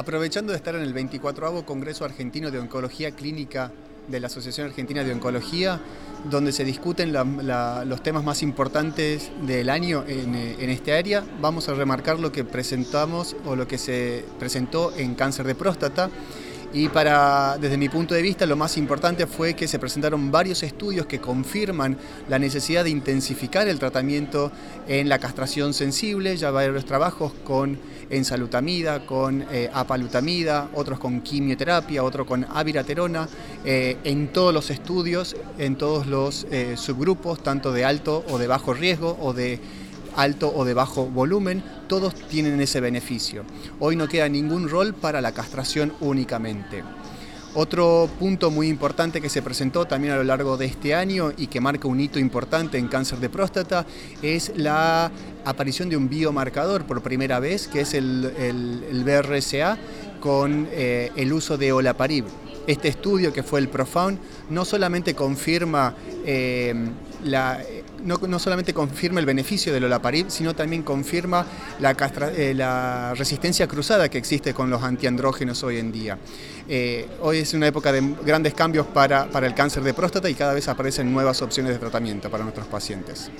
aprovechando de estar en el 24 Congreso Argentino de Oncología Clínica de la Asociación Argentina de Oncología, donde se discuten los temas más importantes del año en, en este área, vamos a remarcar lo que presentamos o lo que se presentó en cáncer de próstata y para, desde mi punto de vista, lo más importante fue que se presentaron varios estudios que confirman la necesidad de intensificar el tratamiento en la castración sensible, ya varios trabajos con ensalutamida, con eh, apalutamida, otros con quimioterapia, otros con aviraterona, eh, en todos los estudios, en todos los eh, subgrupos, tanto de alto o de bajo riesgo o de alto o de bajo volumen, todos tienen ese beneficio. Hoy no queda ningún rol para la castración únicamente. Otro punto muy importante que se presentó también a lo largo de este año y que marca un hito importante en cáncer de próstata es la aparición de un biomarcador por primera vez, que es el, BRCA con eh, el uso de olaparib. Este estudio que fue el Profound no solamente confirma eh, la no, solamente confirma el beneficio del olaparib, sino también confirma la, eh, la, resistencia cruzada que existe con los antiandrógenos hoy en día. Eh, hoy es una época de grandes cambios para, para el cáncer de próstata y cada vez aparecen nuevas opciones de tratamiento para nuestros pacientes.